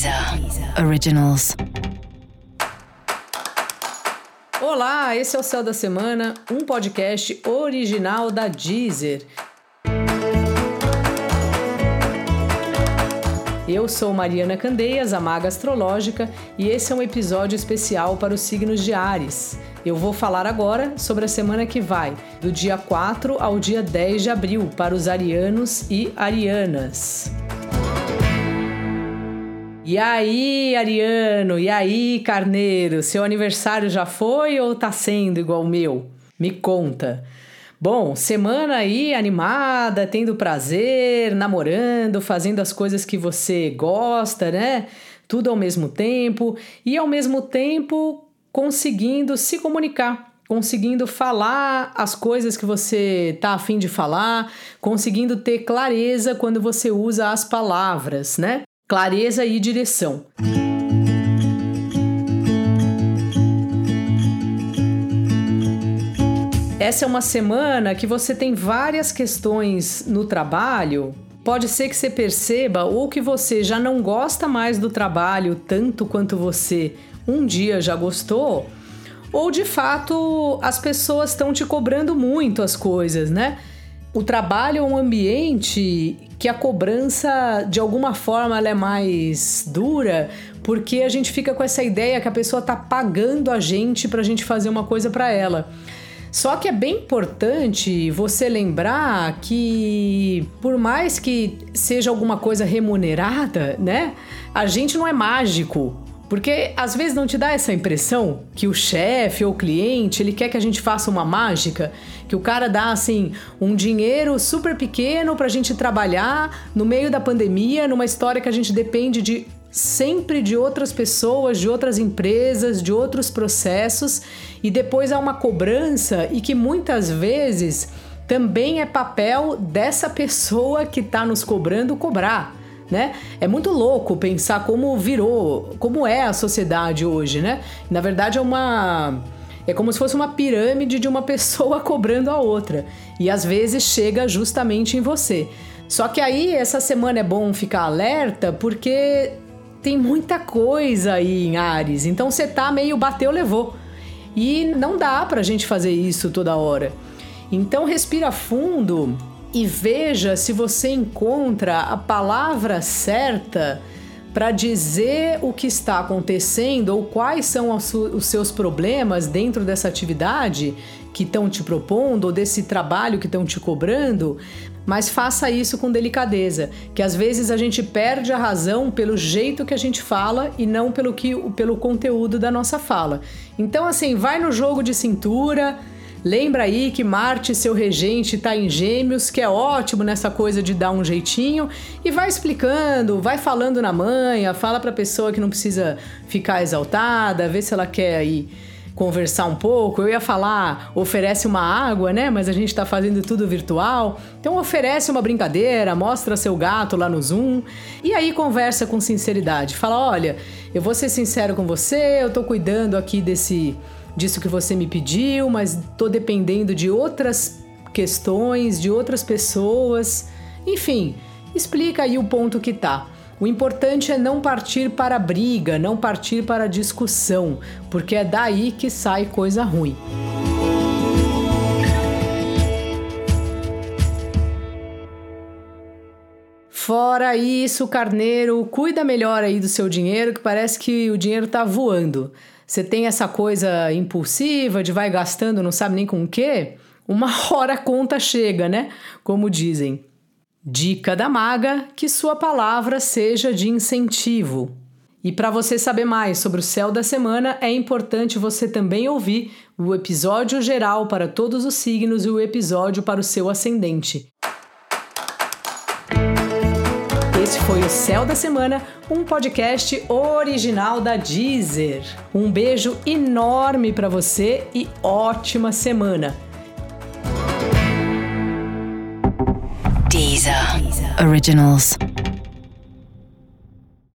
Deezer Originals. Olá, esse é o Céu da Semana, um podcast original da Deezer. Eu sou Mariana Candeias, a Maga Astrológica, e esse é um episódio especial para os signos de Ares. Eu vou falar agora sobre a semana que vai, do dia 4 ao dia 10 de abril, para os arianos e arianas. E aí, Ariano? E aí, Carneiro? Seu aniversário já foi ou tá sendo igual o meu? Me conta. Bom, semana aí animada, tendo prazer, namorando, fazendo as coisas que você gosta, né? Tudo ao mesmo tempo e ao mesmo tempo conseguindo se comunicar, conseguindo falar as coisas que você tá afim de falar, conseguindo ter clareza quando você usa as palavras, né? Clareza e direção. Essa é uma semana que você tem várias questões no trabalho. Pode ser que você perceba ou que você já não gosta mais do trabalho tanto quanto você um dia já gostou, ou de fato as pessoas estão te cobrando muito as coisas, né? O trabalho é um ambiente que a cobrança, de alguma forma, ela é mais dura, porque a gente fica com essa ideia que a pessoa tá pagando a gente pra gente fazer uma coisa para ela. Só que é bem importante você lembrar que, por mais que seja alguma coisa remunerada, né? A gente não é mágico. Porque às vezes não te dá essa impressão que o chefe ou o cliente, ele quer que a gente faça uma mágica, que o cara dá assim um dinheiro super pequeno pra gente trabalhar no meio da pandemia, numa história que a gente depende de sempre de outras pessoas, de outras empresas, de outros processos, e depois há uma cobrança e que muitas vezes também é papel dessa pessoa que está nos cobrando cobrar né? É muito louco pensar como virou, como é a sociedade hoje, né? Na verdade é uma é como se fosse uma pirâmide de uma pessoa cobrando a outra e às vezes chega justamente em você. Só que aí essa semana é bom ficar alerta porque tem muita coisa aí em Ares, então você tá meio bateu levou. E não dá pra gente fazer isso toda hora. Então respira fundo e veja se você encontra a palavra certa para dizer o que está acontecendo ou quais são os seus problemas dentro dessa atividade que estão te propondo ou desse trabalho que estão te cobrando, mas faça isso com delicadeza, que às vezes a gente perde a razão pelo jeito que a gente fala e não pelo que pelo conteúdo da nossa fala. Então assim, vai no jogo de cintura, Lembra aí que Marte, seu regente, está em Gêmeos, que é ótimo nessa coisa de dar um jeitinho e vai explicando, vai falando na manha, fala para a pessoa que não precisa ficar exaltada, vê se ela quer aí conversar um pouco. Eu ia falar, oferece uma água, né? Mas a gente está fazendo tudo virtual. Então oferece uma brincadeira, mostra seu gato lá no Zoom e aí conversa com sinceridade. Fala, olha, eu vou ser sincero com você, eu tô cuidando aqui desse disso que você me pediu, mas tô dependendo de outras questões, de outras pessoas. Enfim, explica aí o ponto que tá. O importante é não partir para a briga, não partir para a discussão, porque é daí que sai coisa ruim. Fora isso, carneiro, cuida melhor aí do seu dinheiro, que parece que o dinheiro tá voando você tem essa coisa impulsiva de vai gastando, não sabe nem com o quê, uma hora a conta chega, né? Como dizem. Dica da maga: que sua palavra seja de incentivo. E para você saber mais sobre o céu da semana, é importante você também ouvir o episódio geral para todos os signos e o episódio para o seu ascendente. Esse foi o Céu da Semana, um podcast original da Deezer. Um beijo enorme para você e ótima semana. Deezer. Originals.